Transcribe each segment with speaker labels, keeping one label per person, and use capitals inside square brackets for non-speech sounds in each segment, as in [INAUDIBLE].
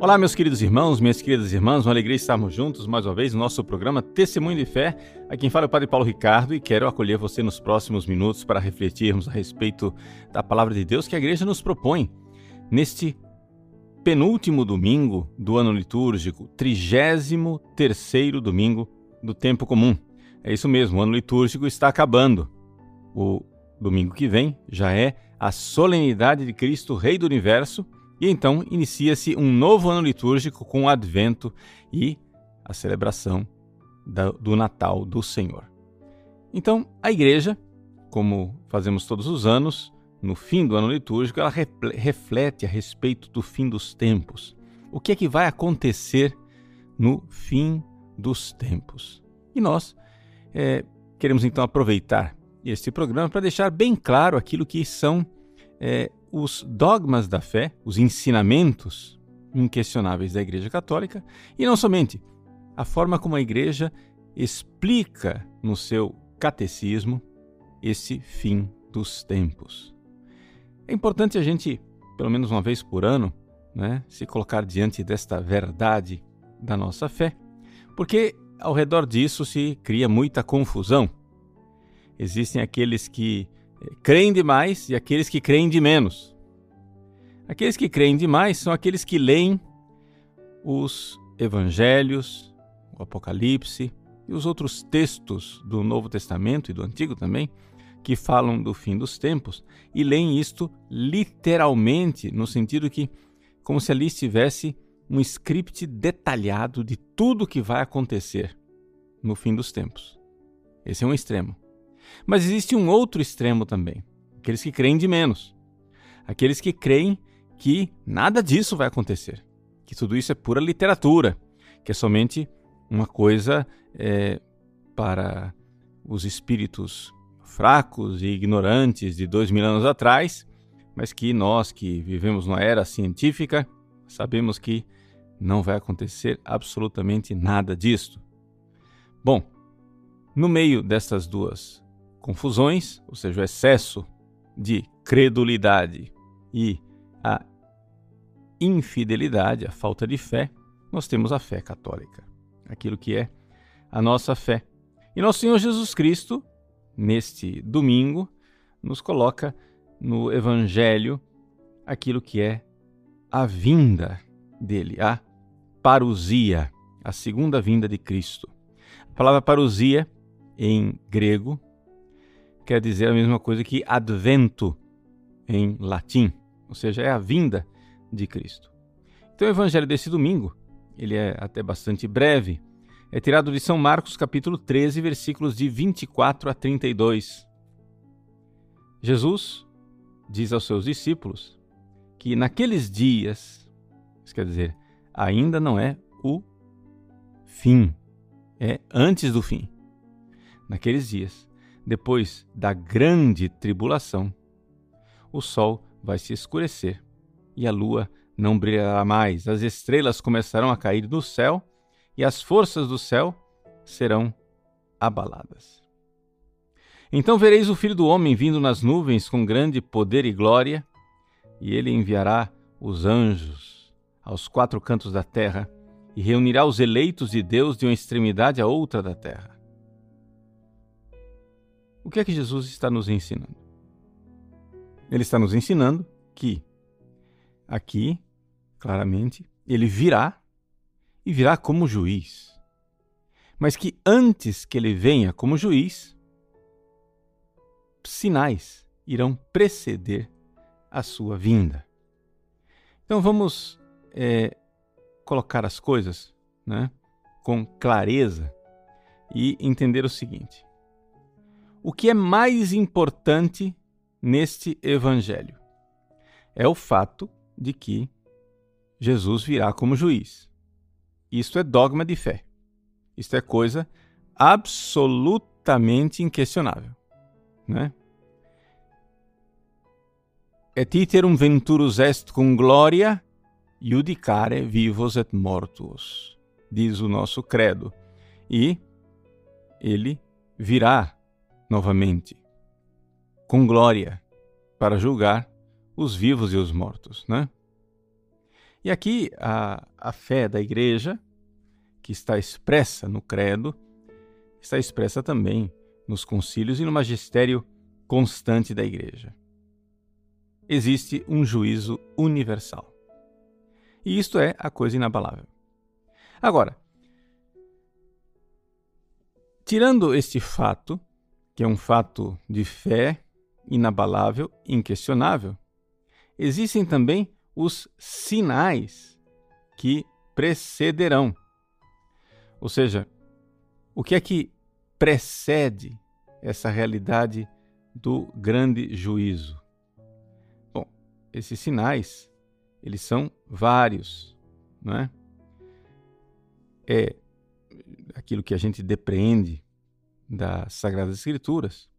Speaker 1: Olá, meus queridos irmãos, minhas queridas irmãs, uma alegria estarmos juntos mais uma vez no nosso programa Testemunho de Fé. Aqui quem fala é o Padre Paulo Ricardo e quero acolher você nos próximos minutos para refletirmos a respeito da palavra de Deus que a igreja nos propõe neste penúltimo domingo do ano litúrgico, trigésimo terceiro domingo do tempo comum. É isso mesmo, o ano litúrgico está acabando. O domingo que vem já é a solenidade de Cristo, Rei do Universo, e então inicia-se um novo ano litúrgico com o advento e a celebração do Natal do Senhor. Então, a igreja, como fazemos todos os anos, no fim do ano litúrgico, ela reflete a respeito do fim dos tempos. O que é que vai acontecer no fim dos tempos? E nós é, queremos então aproveitar este programa para deixar bem claro aquilo que são é, os dogmas da fé, os ensinamentos inquestionáveis da Igreja Católica, e não somente a forma como a Igreja explica no seu catecismo esse fim dos tempos. É importante a gente, pelo menos uma vez por ano, né, se colocar diante desta verdade da nossa fé, porque ao redor disso se cria muita confusão. Existem aqueles que creem demais e aqueles que creem de menos. Aqueles que creem demais são aqueles que leem os evangelhos, o Apocalipse e os outros textos do Novo Testamento e do Antigo também, que falam do fim dos tempos, e leem isto literalmente, no sentido que, como se ali estivesse um script detalhado de tudo o que vai acontecer no fim dos tempos. Esse é um extremo. Mas existe um outro extremo também: aqueles que creem de menos. Aqueles que creem que nada disso vai acontecer, que tudo isso é pura literatura, que é somente uma coisa é, para os espíritos fracos e ignorantes de dois mil anos atrás, mas que nós que vivemos numa era científica sabemos que não vai acontecer absolutamente nada disto. Bom, no meio dessas duas confusões, ou seja, o excesso de credulidade e a infidelidade, a falta de fé, nós temos a fé católica, aquilo que é a nossa fé. E nosso Senhor Jesus Cristo, neste domingo, nos coloca no Evangelho aquilo que é a vinda dele, a parousia, a segunda vinda de Cristo. A palavra parousia, em grego, quer dizer a mesma coisa que advento em latim, ou seja, é a vinda de Cristo. Então o evangelho desse domingo, ele é até bastante breve, é tirado de São Marcos capítulo 13, versículos de 24 a 32. Jesus diz aos seus discípulos que naqueles dias, isso quer dizer, ainda não é o fim, é antes do fim. Naqueles dias, depois da grande tribulação, o sol vai se escurecer e a lua não brilhará mais, as estrelas começarão a cair do céu e as forças do céu serão abaladas. Então vereis o Filho do Homem vindo nas nuvens com grande poder e glória, e ele enviará os anjos aos quatro cantos da terra e reunirá os eleitos de Deus de uma extremidade à outra da terra. O que é que Jesus está nos ensinando? Ele está nos ensinando que aqui, claramente, ele virá e virá como juiz. Mas que antes que ele venha como juiz, sinais irão preceder a sua vinda. Então vamos é, colocar as coisas né, com clareza e entender o seguinte: o que é mais importante neste evangelho? É o fato de que Jesus virá como juiz. Isto é dogma de fé. Isto é coisa absolutamente inquestionável. Né? Et iterum venturus est cum gloria judicare vivos et mortos, diz o nosso credo. E ele virá novamente, com glória, para julgar os vivos e os mortos, né? E aqui a, a fé da igreja, que está expressa no credo, está expressa também nos concílios e no magistério constante da igreja. Existe um juízo universal. E isto é a coisa inabalável. Agora, tirando este fato, que é um fato de fé inabalável, inquestionável, existem também os sinais que precederão. Ou seja, o que é que precede essa realidade do grande juízo? Bom, esses sinais, eles são vários, não é? É aquilo que a gente depreende das Sagradas Escrituras.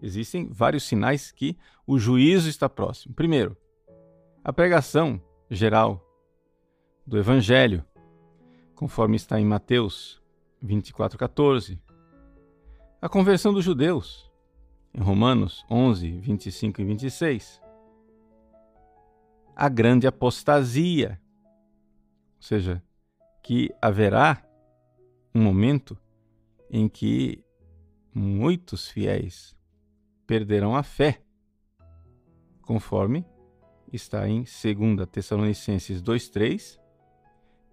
Speaker 1: Existem vários sinais que o juízo está próximo. Primeiro, a pregação geral do Evangelho, conforme está em Mateus 24,14. A conversão dos judeus, em Romanos 11, 25 e 26. A grande apostasia, ou seja, que haverá um momento em que muitos fiéis perderão a fé, conforme está em 2 Tessalonicenses 2,3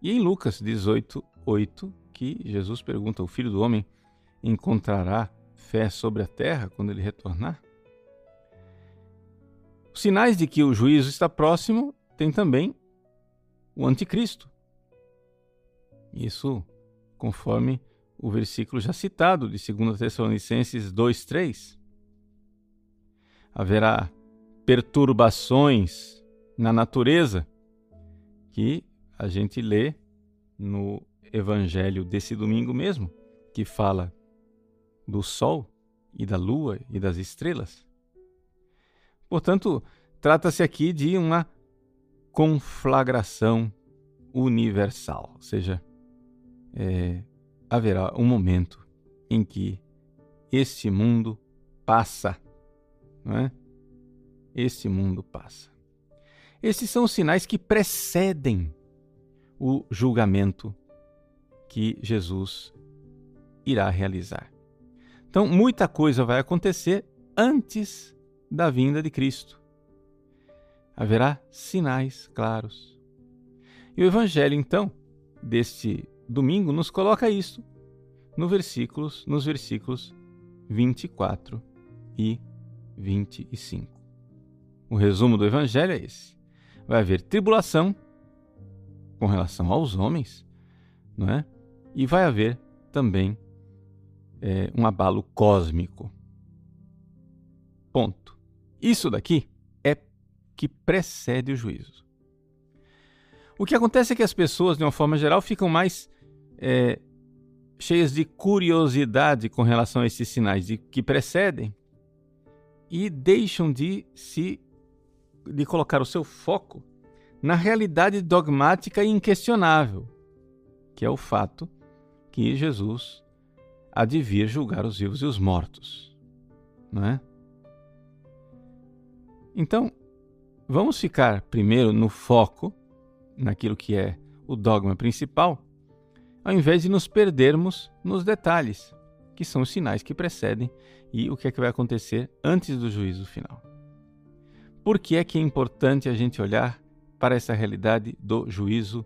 Speaker 1: e em Lucas 18,8, que Jesus pergunta: O filho do homem encontrará fé sobre a terra quando ele retornar? Os sinais de que o juízo está próximo tem também o anticristo. Isso conforme o versículo já citado de 2 Tessalonicenses 2,3. Haverá perturbações na natureza que a gente lê no evangelho desse domingo mesmo, que fala do sol e da lua e das estrelas. Portanto, trata-se aqui de uma conflagração universal, ou seja, é, haverá um momento em que este mundo passa, não é? Este mundo passa. Esses são os sinais que precedem o julgamento que Jesus irá realizar. Então, muita coisa vai acontecer antes da vinda de Cristo. Haverá sinais claros. E o Evangelho, então, deste domingo, nos coloca isso no versículos, nos versículos 24 e 25. O resumo do Evangelho é esse: vai haver tribulação com relação aos homens, não é? E vai haver também é, um abalo cósmico. Ponto. Isso daqui é que precede o juízo. O que acontece é que as pessoas, de uma forma geral, ficam mais é, cheias de curiosidade com relação a esses sinais de, que precedem e deixam de se de colocar o seu foco na realidade dogmática e inquestionável, que é o fato que Jesus há de vir julgar os vivos e os mortos, não é? Então, vamos ficar primeiro no foco, naquilo que é o dogma principal, ao invés de nos perdermos nos detalhes, que são os sinais que precedem e o que é que vai acontecer antes do juízo final. Por que é que é importante a gente olhar para essa realidade do juízo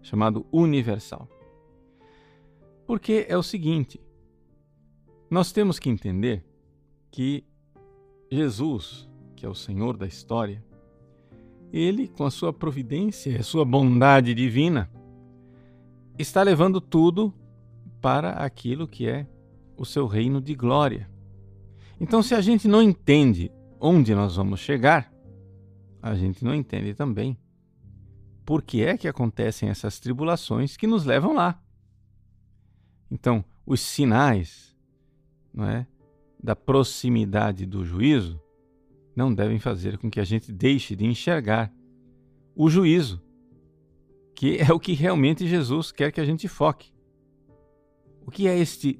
Speaker 1: chamado universal? Porque é o seguinte: nós temos que entender que Jesus, que é o Senhor da história, ele, com a sua providência e a sua bondade divina, está levando tudo para aquilo que é o seu reino de glória. Então, se a gente não entende onde nós vamos chegar, a gente não entende também por que é que acontecem essas tribulações que nos levam lá. Então, os sinais não é, da proximidade do juízo não devem fazer com que a gente deixe de enxergar o juízo que é o que realmente Jesus quer que a gente foque. O que é este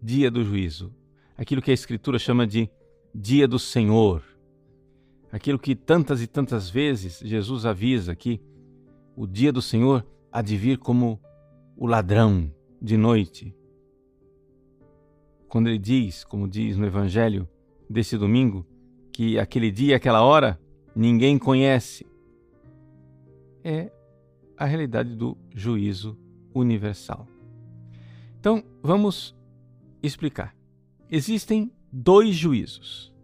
Speaker 1: dia do juízo? Aquilo que a Escritura chama de dia do Senhor. Aquilo que tantas e tantas vezes Jesus avisa que o dia do Senhor há de vir como o ladrão de noite. Quando ele diz, como diz no Evangelho desse domingo, que aquele dia, aquela hora, ninguém conhece, é a realidade do juízo universal. Então, vamos explicar. Existem dois juízos.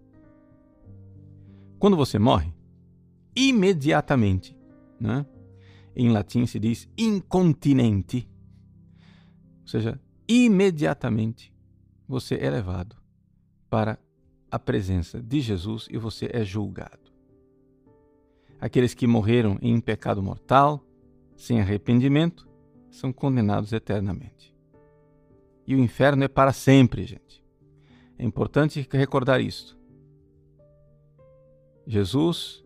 Speaker 1: Quando você morre, imediatamente, né? em latim se diz incontinente, ou seja, imediatamente você é levado para a presença de Jesus e você é julgado. Aqueles que morreram em pecado mortal, sem arrependimento, são condenados eternamente. E o inferno é para sempre, gente. É importante recordar isto. Jesus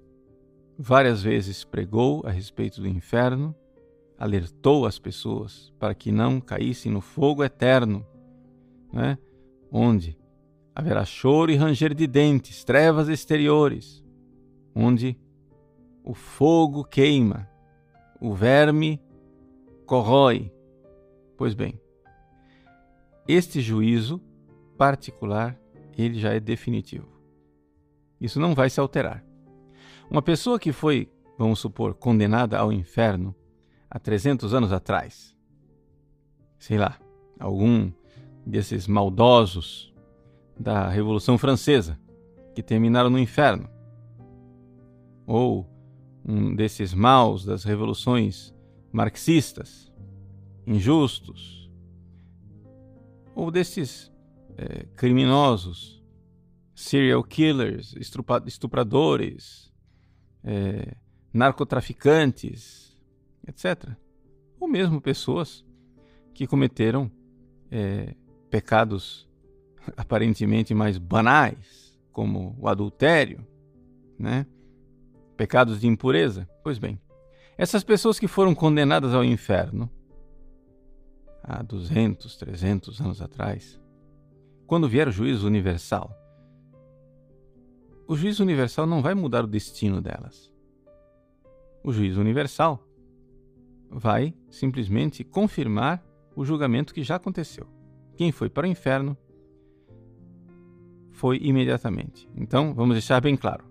Speaker 1: várias vezes pregou a respeito do inferno, alertou as pessoas para que não caíssem no fogo eterno, né? onde haverá choro e ranger de dentes, trevas exteriores, onde o fogo queima, o verme corrói. Pois bem, este juízo particular, ele já é definitivo. Isso não vai se alterar. Uma pessoa que foi, vamos supor, condenada ao inferno há 300 anos atrás, sei lá, algum desses maldosos da Revolução Francesa que terminaram no inferno, ou um desses maus das revoluções marxistas, injustos, ou desses é, criminosos, serial killers, estupradores, é, narcotraficantes, etc. Ou mesmo pessoas que cometeram é, pecados [LAUGHS] aparentemente mais banais, como o adultério, né? Pecados de impureza. Pois bem, essas pessoas que foram condenadas ao inferno há 200, 300 anos atrás, quando vier o juízo universal, o juízo universal não vai mudar o destino delas. O juízo universal vai simplesmente confirmar o julgamento que já aconteceu. Quem foi para o inferno foi imediatamente. Então, vamos deixar bem claro.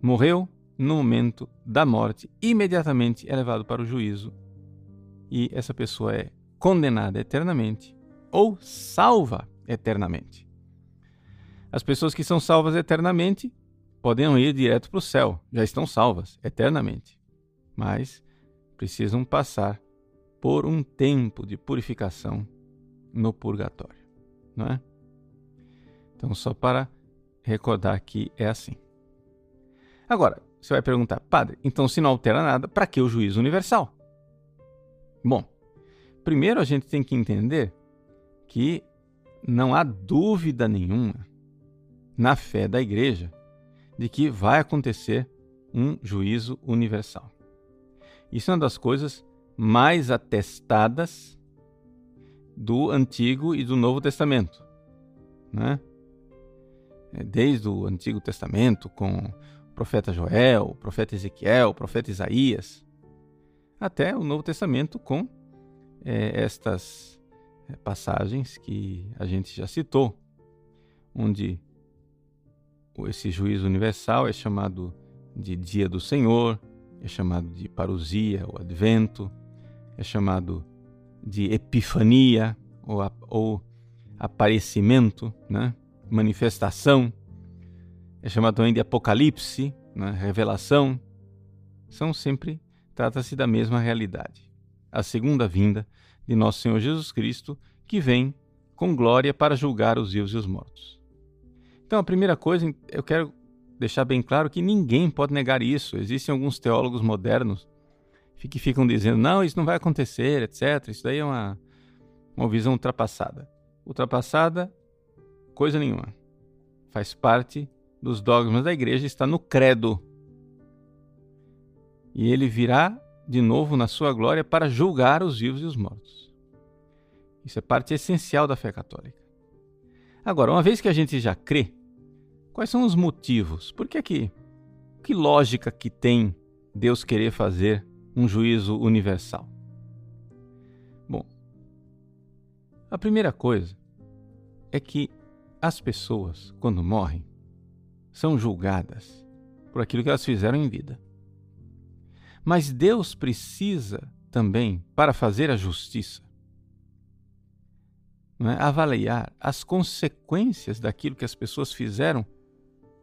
Speaker 1: Morreu no momento da morte, imediatamente é levado para o juízo e essa pessoa é condenada eternamente ou salva eternamente. As pessoas que são salvas eternamente podem ir direto para o céu, já estão salvas eternamente, mas precisam passar por um tempo de purificação no purgatório, não é? Então, só para recordar que é assim. Agora, você vai perguntar, padre, então se não altera nada, para que o juízo universal? Bom, primeiro a gente tem que entender que não há dúvida nenhuma na fé da igreja de que vai acontecer um juízo universal. Isso é uma das coisas mais atestadas do Antigo e do Novo Testamento. Né? É, desde o Antigo Testamento, com profeta Joel, profeta Ezequiel, profeta Isaías, até o Novo Testamento com é, estas é, passagens que a gente já citou, onde esse juízo universal é chamado de Dia do Senhor, é chamado de parousia, ou advento, é chamado de epifania, ou, ou aparecimento, né? manifestação, é chamado também de apocalipse, né? revelação. São sempre, trata-se da mesma realidade. A segunda vinda de nosso Senhor Jesus Cristo, que vem com glória para julgar os vivos e os mortos. Então, a primeira coisa, eu quero deixar bem claro que ninguém pode negar isso. Existem alguns teólogos modernos que ficam dizendo: não, isso não vai acontecer, etc. Isso daí é uma, uma visão ultrapassada. Ultrapassada, coisa nenhuma. Faz parte dos dogmas da igreja, está no credo. E ele virá de novo na sua glória para julgar os vivos e os mortos. Isso é parte essencial da fé católica. Agora, uma vez que a gente já crê, quais são os motivos? Por que que, que lógica que tem Deus querer fazer um juízo universal? Bom, a primeira coisa é que as pessoas, quando morrem, são julgadas por aquilo que elas fizeram em vida. Mas Deus precisa também, para fazer a justiça, é? avaliar as consequências daquilo que as pessoas fizeram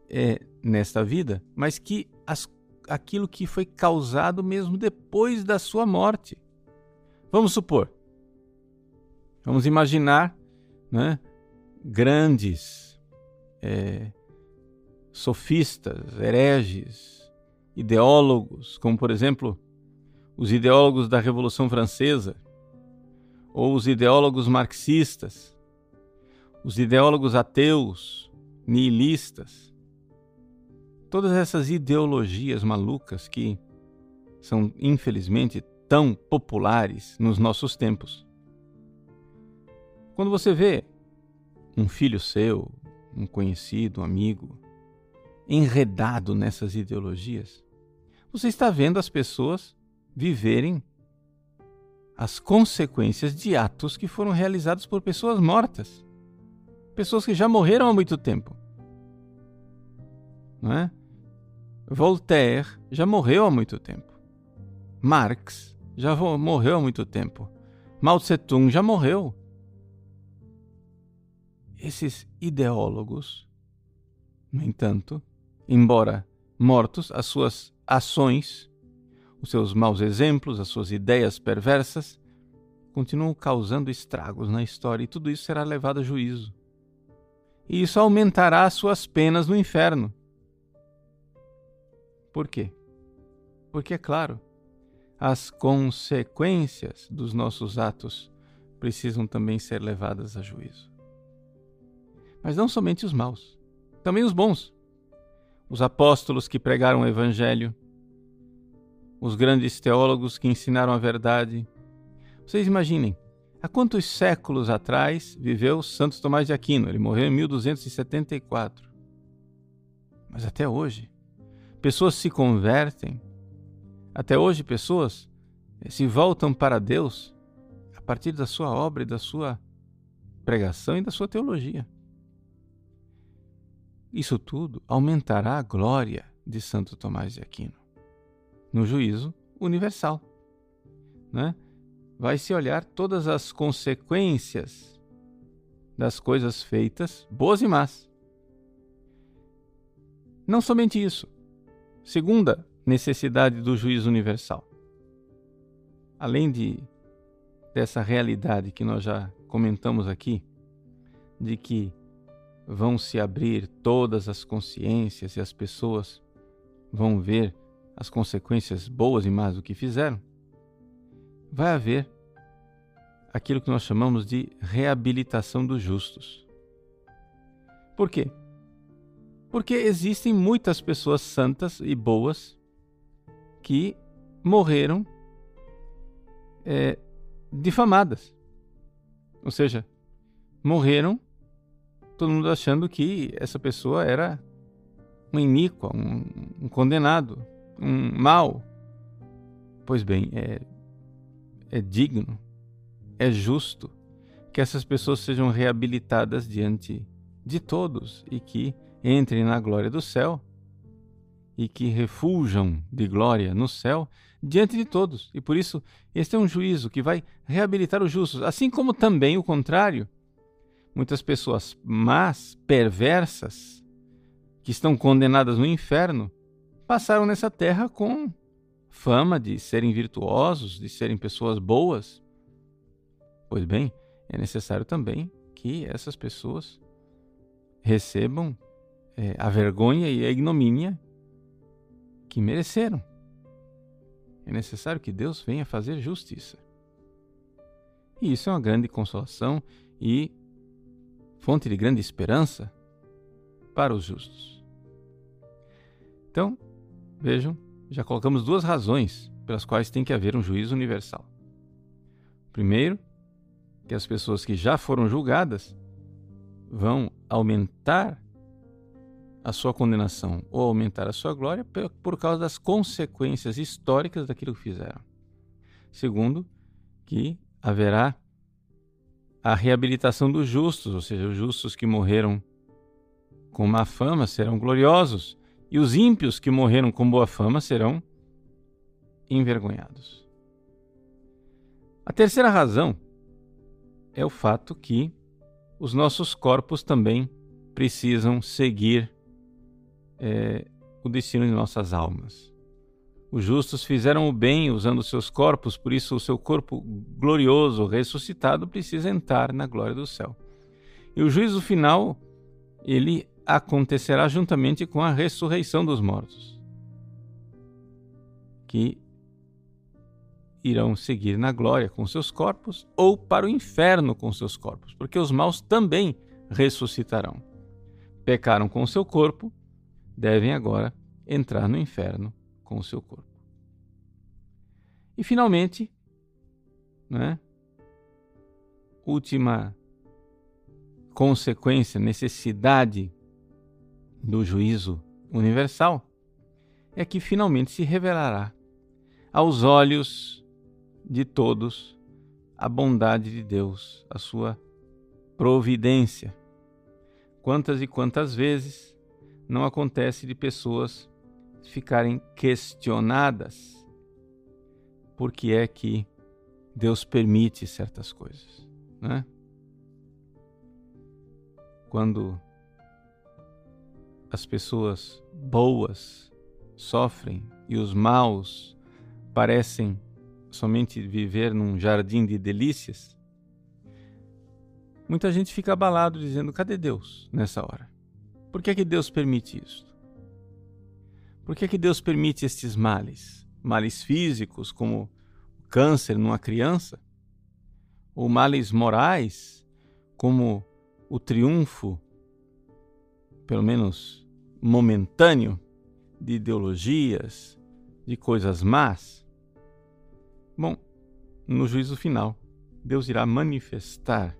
Speaker 1: é, nesta vida, mas que as, aquilo que foi causado mesmo depois da sua morte. Vamos supor, vamos imaginar né, grandes é, sofistas, hereges, ideólogos, como por exemplo os ideólogos da Revolução Francesa, ou os ideólogos marxistas, os ideólogos ateus, nihilistas, todas essas ideologias malucas que são infelizmente tão populares nos nossos tempos. Quando você vê um filho seu, um conhecido, um amigo, enredado nessas ideologias, você está vendo as pessoas viverem as consequências de atos que foram realizados por pessoas mortas. Pessoas que já morreram há muito tempo. Não é? Voltaire já morreu há muito tempo. Marx já morreu há muito tempo. Mao Tse-tung já morreu. Esses ideólogos, no entanto, embora mortos, as suas ações os seus maus exemplos, as suas ideias perversas, continuam causando estragos na história e tudo isso será levado a juízo. E isso aumentará as suas penas no inferno. Por quê? Porque, é claro, as consequências dos nossos atos precisam também ser levadas a juízo. Mas não somente os maus, também os bons. Os apóstolos que pregaram o Evangelho, os grandes teólogos que ensinaram a verdade. Vocês imaginem, há quantos séculos atrás viveu Santo Tomás de Aquino? Ele morreu em 1274. Mas até hoje, pessoas se convertem, até hoje, pessoas eh, se voltam para Deus a partir da sua obra e da sua pregação e da sua teologia. Isso tudo aumentará a glória de Santo Tomás de Aquino no juízo universal. Né? Vai se olhar todas as consequências das coisas feitas, boas e más. Não somente isso. Segunda necessidade do juízo universal. Além de dessa realidade que nós já comentamos aqui, de que vão se abrir todas as consciências e as pessoas vão ver as consequências boas e más do que fizeram, vai haver aquilo que nós chamamos de reabilitação dos justos. Por quê? Porque existem muitas pessoas santas e boas que morreram é, difamadas. Ou seja, morreram todo mundo achando que essa pessoa era um iníquo, um, um condenado, um mal. Pois bem, é, é digno, é justo que essas pessoas sejam reabilitadas diante de todos e que entrem na glória do céu e que refujam de glória no céu diante de todos. E por isso, este é um juízo que vai reabilitar os justos, assim como também o contrário. Muitas pessoas más, perversas, que estão condenadas no inferno, passaram nessa terra com fama de serem virtuosos, de serem pessoas boas. Pois bem, é necessário também que essas pessoas recebam é, a vergonha e a ignomínia que mereceram. É necessário que Deus venha fazer justiça. E isso é uma grande consolação e fonte de grande esperança para os justos. Então, Vejam, já colocamos duas razões pelas quais tem que haver um juízo universal. Primeiro, que as pessoas que já foram julgadas vão aumentar a sua condenação ou aumentar a sua glória por causa das consequências históricas daquilo que fizeram. Segundo, que haverá a reabilitação dos justos, ou seja, os justos que morreram com má fama serão gloriosos, e os ímpios que morreram com boa fama serão envergonhados. A terceira razão é o fato que os nossos corpos também precisam seguir é, o destino de nossas almas. Os justos fizeram o bem usando seus corpos, por isso o seu corpo glorioso, ressuscitado, precisa entrar na glória do céu. E o juízo final, ele acontecerá juntamente com a ressurreição dos mortos, que irão seguir na glória com seus corpos ou para o inferno com seus corpos, porque os maus também ressuscitarão. Pecaram com seu corpo, devem agora entrar no inferno com o seu corpo. E finalmente, né, última consequência, necessidade do juízo universal, é que finalmente se revelará aos olhos de todos a bondade de Deus, a sua providência. Quantas e quantas vezes não acontece de pessoas ficarem questionadas por que é que Deus permite certas coisas, né? Quando as pessoas boas sofrem e os maus parecem somente viver num jardim de delícias, muita gente fica abalado dizendo: cadê Deus nessa hora? Por que é que Deus permite isso? Por que, que Deus permite estes males? Males físicos, como o câncer numa criança? Ou males morais, como o triunfo, pelo menos momentâneo, de ideologias, de coisas más? Bom, no juízo final, Deus irá manifestar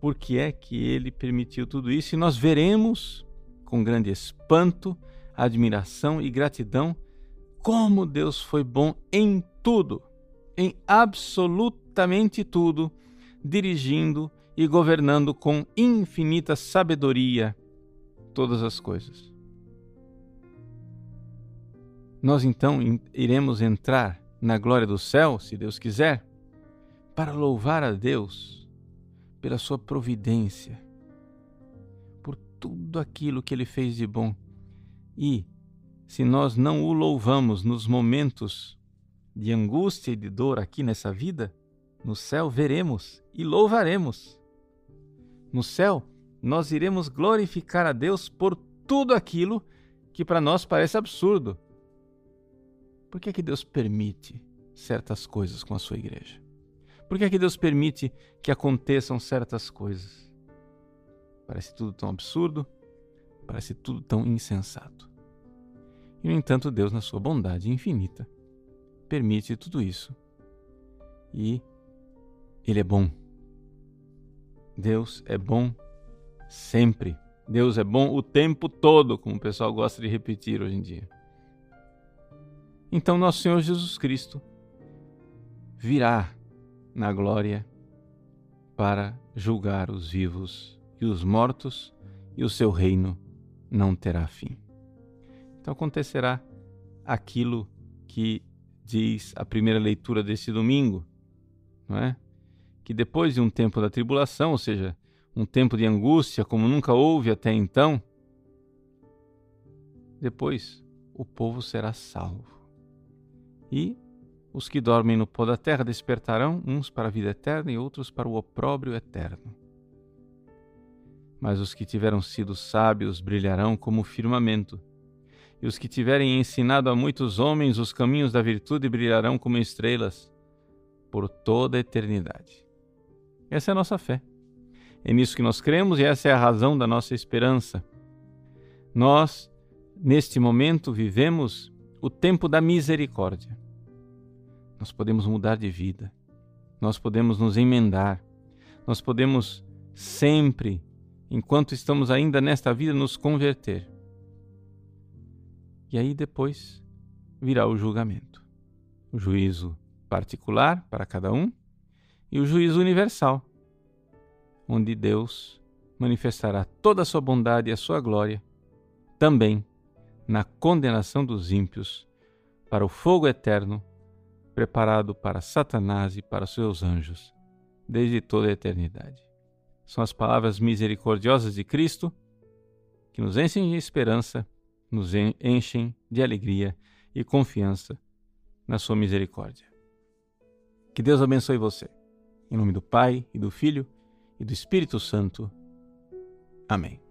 Speaker 1: por que é que ele permitiu tudo isso e nós veremos com grande espanto admiração e gratidão como Deus foi bom em tudo, em absolutamente tudo, dirigindo e governando com infinita sabedoria todas as coisas. Nós então iremos entrar na glória do céu, se Deus quiser, para louvar a Deus pela sua providência, por tudo aquilo que Ele fez de bom e, se nós não o louvamos nos momentos de angústia e de dor aqui nessa vida, no céu veremos e louvaremos. No céu, nós iremos glorificar a Deus por tudo aquilo que para nós parece absurdo. Por que, é que Deus permite certas coisas com a sua igreja? Por que, é que Deus permite que aconteçam certas coisas? Parece tudo tão absurdo, Parece tudo tão insensato. E, no entanto, Deus, na sua bondade infinita, permite tudo isso. E Ele é bom. Deus é bom sempre. Deus é bom o tempo todo, como o pessoal gosta de repetir hoje em dia. Então, nosso Senhor Jesus Cristo virá na glória para julgar os vivos e os mortos, e o seu reino não terá fim. Então acontecerá aquilo que diz a primeira leitura desse domingo, não é? Que depois de um tempo da tribulação, ou seja, um tempo de angústia como nunca houve até então, depois o povo será salvo. E os que dormem no pó da terra despertarão, uns para a vida eterna e outros para o opróbrio eterno mas os que tiveram sido sábios brilharão como o firmamento. E os que tiverem ensinado a muitos homens os caminhos da virtude brilharão como estrelas por toda a eternidade. Essa é a nossa fé. É nisso que nós cremos e essa é a razão da nossa esperança. Nós, neste momento, vivemos o tempo da misericórdia. Nós podemos mudar de vida, nós podemos nos emendar, nós podemos sempre enquanto estamos ainda nesta vida, nos converter. E aí depois virá o julgamento. O juízo particular para cada um e o juízo universal, onde Deus manifestará toda a sua bondade e a sua glória, também na condenação dos ímpios para o fogo eterno preparado para Satanás e para seus anjos desde toda a eternidade. São as palavras misericordiosas de Cristo que nos enchem de esperança, nos enchem de alegria e confiança na Sua misericórdia. Que Deus abençoe você. Em nome do Pai, e do Filho, e do Espírito Santo. Amém.